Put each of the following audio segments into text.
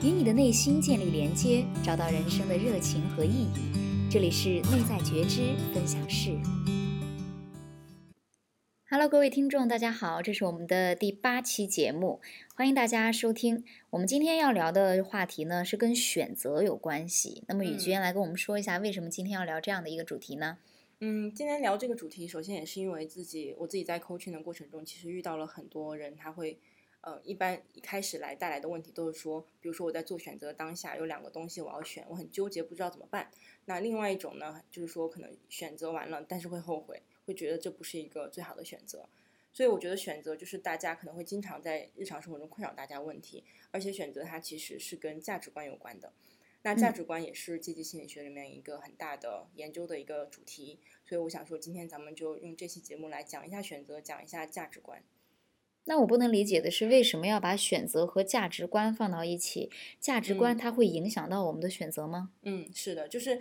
与你的内心建立连接，找到人生的热情和意义。这里是内在觉知分享室。Hello，各位听众，大家好，这是我们的第八期节目，欢迎大家收听。我们今天要聊的话题呢，是跟选择有关系。那么宇娟来跟我们说一下，为什么今天要聊这样的一个主题呢？嗯，今天聊这个主题，首先也是因为自己，我自己在 coaching 的过程中，其实遇到了很多人，他会，呃，一般一开始来带来的问题都是说，比如说我在做选择当下有两个东西我要选，我很纠结，不知道怎么办。那另外一种呢，就是说可能选择完了，但是会后悔。会觉得这不是一个最好的选择，所以我觉得选择就是大家可能会经常在日常生活中困扰大家问题，而且选择它其实是跟价值观有关的。那价值观也是积极心理学里面一个很大的研究的一个主题，所以我想说今天咱们就用这期节目来讲一下选择，讲一下价值观。那我不能理解的是，为什么要把选择和价值观放到一起？价值观它会影响到我们的选择吗？嗯，是的，就是。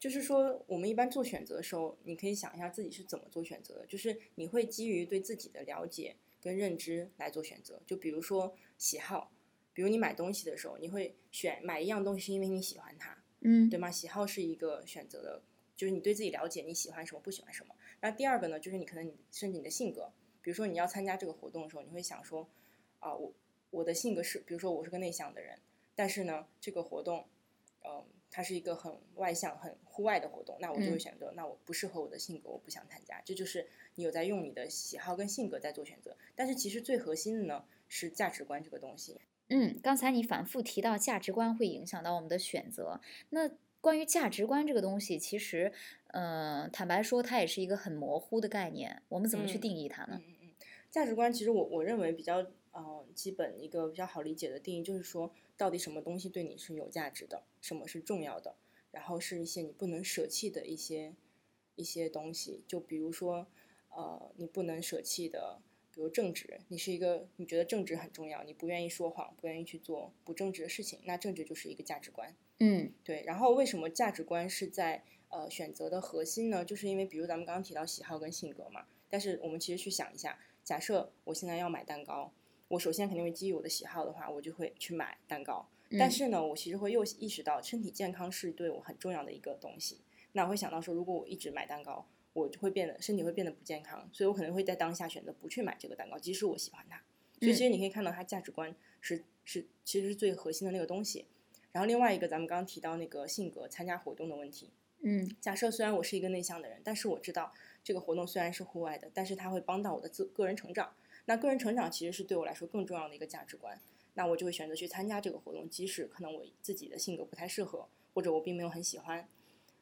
就是说，我们一般做选择的时候，你可以想一下自己是怎么做选择的。就是你会基于对自己的了解跟认知来做选择。就比如说喜好，比如你买东西的时候，你会选买一样东西是因为你喜欢它，嗯，对吗？喜好是一个选择的，就是你对自己了解，你喜欢什么，不喜欢什么。那第二个呢，就是你可能你甚至你的性格，比如说你要参加这个活动的时候，你会想说，啊，我我的性格是，比如说我是个内向的人，但是呢，这个活动，嗯。它是一个很外向、很户外的活动，那我就会选择，那我不适合我的性格，我不想参加。这就是你有在用你的喜好跟性格在做选择。但是其实最核心的呢是价值观这个东西。嗯，刚才你反复提到价值观会影响到我们的选择。那关于价值观这个东西，其实，呃，坦白说，它也是一个很模糊的概念。我们怎么去定义它呢？嗯嗯嗯，价值观其实我我认为比较。呃，基本一个比较好理解的定义就是说，到底什么东西对你是有价值的，什么是重要的，然后是一些你不能舍弃的一些一些东西。就比如说，呃，你不能舍弃的，比如正直，你是一个你觉得正直很重要，你不愿意说谎，不愿意去做不正直的事情，那正直就是一个价值观。嗯，对。然后为什么价值观是在呃选择的核心呢？就是因为比如咱们刚刚提到喜好跟性格嘛，但是我们其实去想一下，假设我现在要买蛋糕。我首先肯定会基于我的喜好的话，我就会去买蛋糕。但是呢，我其实会又意识到身体健康是对我很重要的一个东西。那我会想到说，如果我一直买蛋糕，我就会变得身体会变得不健康。所以我可能会在当下选择不去买这个蛋糕，即使我喜欢它。所以其实你可以看到，它价值观是是其实是最核心的那个东西。然后另外一个，咱们刚刚提到那个性格参加活动的问题。嗯，假设虽然我是一个内向的人，但是我知道这个活动虽然是户外的，但是它会帮到我的自个人成长。那个人成长其实是对我来说更重要的一个价值观，那我就会选择去参加这个活动，即使可能我自己的性格不太适合，或者我并没有很喜欢。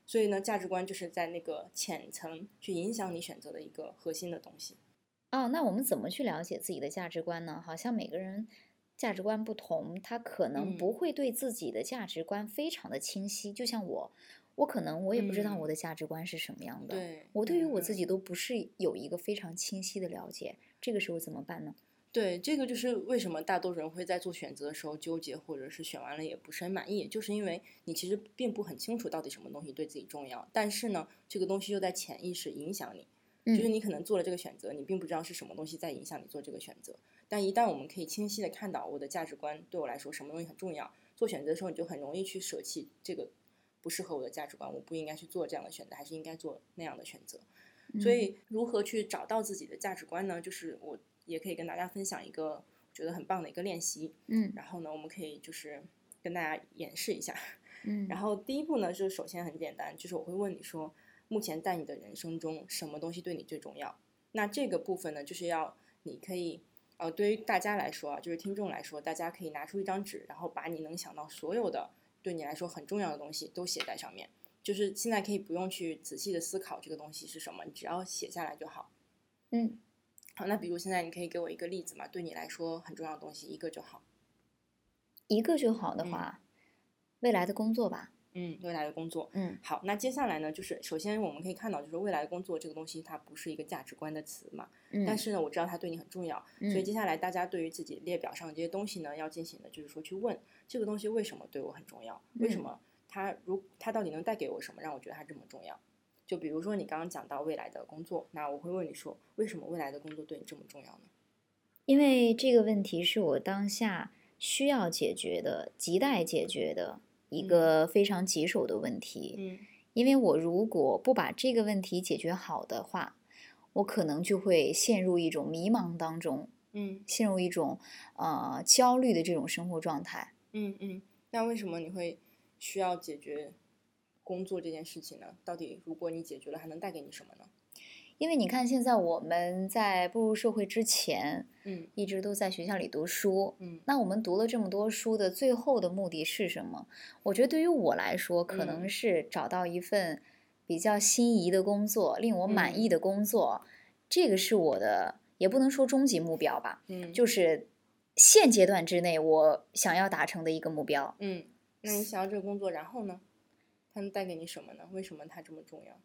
所以呢，价值观就是在那个浅层去影响你选择的一个核心的东西。哦，那我们怎么去了解自己的价值观呢？好像每个人价值观不同，他可能不会对自己的价值观非常的清晰。就像我，我可能我也不知道我的价值观是什么样的，我对于我自己都不是有一个非常清晰的了解。这个时候怎么办呢？对，这个就是为什么大多数人会在做选择的时候纠结，或者是选完了也不是很满意，就是因为你其实并不很清楚到底什么东西对自己重要，但是呢，这个东西又在潜意识影响你，就是你可能做了这个选择，你并不知道是什么东西在影响你做这个选择，但一旦我们可以清晰的看到我的价值观对我来说什么东西很重要，做选择的时候你就很容易去舍弃这个不适合我的价值观，我不应该去做这样的选择，还是应该做那样的选择。所以，如何去找到自己的价值观呢？就是我也可以跟大家分享一个觉得很棒的一个练习。嗯，然后呢，我们可以就是跟大家演示一下。嗯，然后第一步呢，就是首先很简单，就是我会问你说，目前在你的人生中，什么东西对你最重要？那这个部分呢，就是要你可以，呃，对于大家来说啊，就是听众来说，大家可以拿出一张纸，然后把你能想到所有的对你来说很重要的东西都写在上面。就是现在可以不用去仔细的思考这个东西是什么，你只要写下来就好。嗯，好，那比如现在你可以给我一个例子嘛？对你来说很重要的东西，一个就好。一个就好的话，未来的工作吧。嗯，未来的工作。嗯，好，那接下来呢，就是首先我们可以看到，就是未来的工作这个东西，它不是一个价值观的词嘛。嗯。但是呢，我知道它对你很重要，所以接下来大家对于自己列表上这些东西呢，要进行的就是说去问这个东西为什么对我很重要？为什么？它如它到底能带给我什么，让我觉得它这么重要？就比如说你刚刚讲到未来的工作，那我会问你说，为什么未来的工作对你这么重要呢？因为这个问题是我当下需要解决的、亟待解决的一个非常棘手的问题。嗯因为我如果不把这个问题解决好的话，我可能就会陷入一种迷茫当中，嗯陷入一种呃焦虑的这种生活状态。嗯嗯，那为什么你会需要解决工作这件事情呢？到底如果你解决了，还能带给你什么呢？因为你看，现在我们在步入社会之前，嗯一直都在学校里读书。嗯那我们读了这么多书的最后的目的是什么？我觉得对于我来说，可嗯能是找到一份比较心仪的工作，令我满意的工作，这个是我的，也不能说终极目标吧，嗯，就是现阶段之内我想要达成的一个目标。嗯，那你想要这个工作，然后呢？它能带给你什么呢？为什么它这么重要？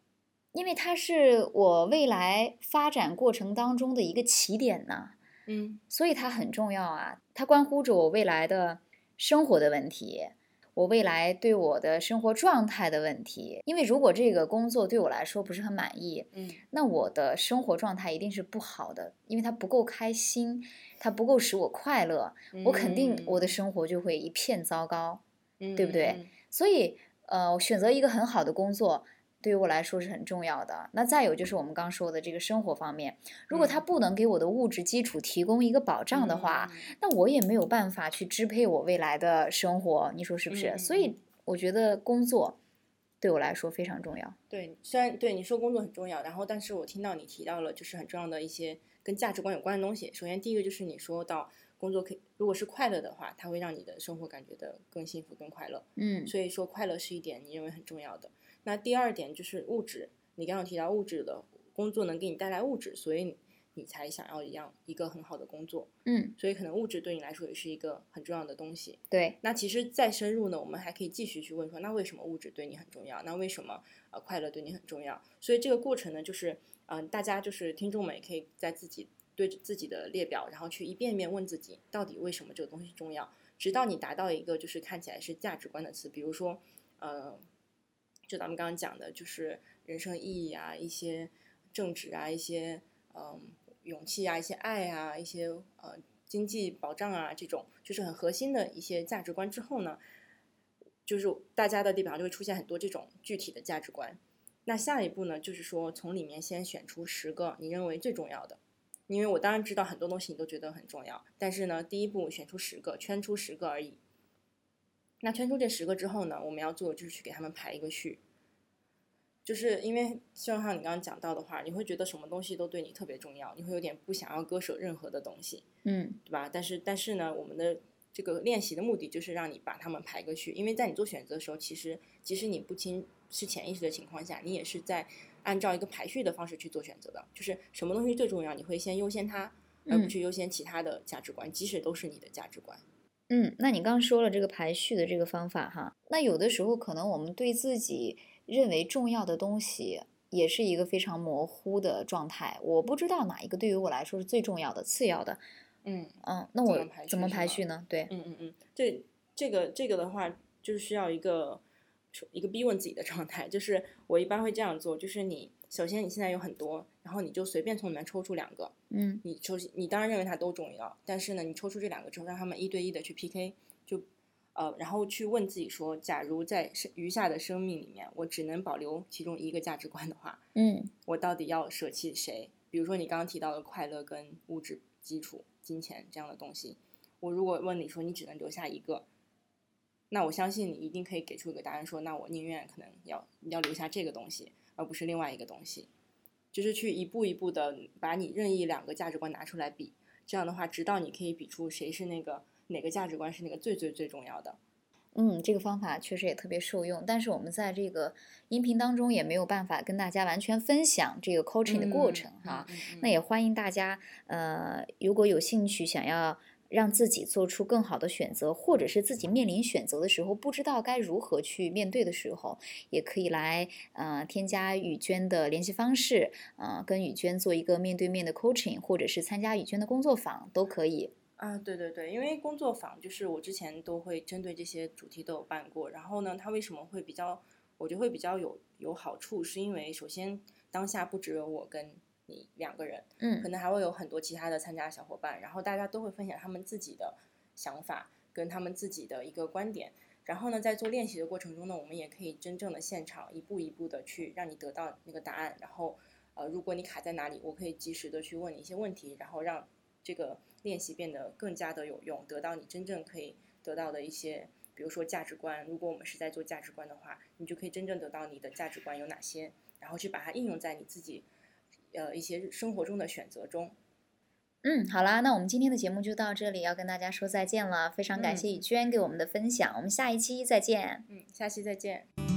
因为它是我未来发展过程当中的一个起点呐、嗯所以它很重要啊，它关乎着我未来的生活的问题，我未来对我的生活状态的问题。因为如果这个工作对我来说不是很满意，嗯那我的生活状态一定是不好的，因为它不够开心，它不够使我快乐，我肯定我的生活就会一片糟糕。嗯，对不对嗯？所以，呃，选择一个很好的工作。对于我来说是很重要的。那再有就是我们刚说的这个生活方面，如果它嗯不能给我的物质基础提供一个保障的话，嗯那我也没有办法去支配我未来的生活，你说是不是？所以我觉得工作对我来说非常重要。对，虽然对你说工作很重要，然后但是我听到你提到了就是很重要的一些跟价值观有关的东西。首先第一个就是你说到工作可以如果是快乐的话，它会让你的生活感觉得更幸福、更快乐。嗯所以说快乐是一点你认为很重要的。那第二点就是物质，你刚刚提到物质的工作能给你带来物质，所以你才想要一样一个很好的工作。嗯，所以可能物质对你来说也是一个很重要的东西。对，那其实再深入呢，我们还可以继续去问说，那为什么物质对你很重要？那为什么呃快乐对你很重要？所以这个过程呢，就是嗯、呃大家就是听众们也可以在自己对着自己的列表，然后去一遍一遍问自己，到底为什么这个东西重要？直到你达到一个就是看起来是价值观的词，比如说呃，就咱们刚刚讲的，就是人生意义啊，一些正直啊，一些嗯、勇气啊，一些爱啊，一些呃经济保障啊，这种就是很核心的一些价值观之后呢，就是大家的地表上就会出现很多这种具体的价值观。那下一步呢，就是说从里面先选出十个你认为最重要的，因为我当然知道很多东西你都觉得很重要，但是呢，第一步选出十个，圈出十个而已。那圈出这十个之后呢，我们要做的就是去给他们排一个序。就是因为就像你刚刚讲到的话，你会觉得什么东西都对你特别重要，你会有点不想要割舍任何的东西，嗯对吧？但是但是呢，我们的这个练习的目的就是让你把它们排个序，因为在你做选择的时候，其实即使你不清是潜意识的情况下，你也是在按照一个排序的方式去做选择的，就是什么东西最重要，你会先优先它，而不嗯去优先其他的价值观，即使都是你的价值观。嗯，那你刚说了这个排序的这个方法哈，那有的时候可能我们对自己认为重要的东西。也是一个非常模糊的状态，我不知道哪一个对于我来说是最重要的、次要的。嗯嗯，那我怎么排序呢？对，嗯嗯嗯，这这个这个的话，就是需要一个一个逼问自己的状态。就是我一般会这样做，就是你首先你现在有很多，然后你就随便从里面抽出两个，嗯你抽你当然认为它都重要，但是呢，你抽出这两个之后，让他们一对一的去 PK，就呃，然后去问自己说，假如在生余下的生命里面，我只能保留其中一个价值观的话，嗯我到底要舍弃谁？比如说你刚刚提到的快乐跟物质基础、金钱这样的东西，我如果问你说你只能留下一个，那我相信你一定可以给出一个答案说，那我宁愿可能要要留下这个东西，而不是另外一个东西，就是去一步一步的把你任意两个价值观拿出来比，这样的话，直到你可以比出谁是那个哪个价值观是那个最最最重要的。嗯，这个方法确实也特别受用，但是我们在这个音频当中也没有办法跟大家完全分享这个 coaching 的过程哈。嗯，嗯嗯那也欢迎大家，呃，如果有兴趣想要让自己做出更好的选择，或者是自己面临选择的时候不知道该如何去面对的时候，也可以来呃添加雨娟的联系方式，呃，跟雨娟做一个面对面的 coaching，或者是参加雨娟的工作坊都可以。啊，对对对，因为工作坊就是我之前都会针对这些主题都有办过，然后呢，它为什么会比较，我觉得会比较有有好处，是因为首先当下不只有我跟你两个人，嗯可嗯能还会有很多其他的参加小伙伴，然后大家都会分享他们自己的想法，跟他们自己的一个观点。然后呢，在做练习的过程中呢，我们也可以真正的现场一步一步的去让你得到那个答案。然后，呃，如果你卡在哪里，我可以及时的去问你一些问题，然后让这个练习变得更加的有用，得到你真正可以得到的一些，比如说价值观。如果我们是在做价值观的话，你就可以真正得到你的价值观有哪些，然后去把它应用在你自己，呃，一些生活中的选择中。嗯，好啦，那我们今天的节目就到这里，要跟大家说再见了。非常感谢宇娟给我们的分享，我们下一期再见。嗯，下期再见。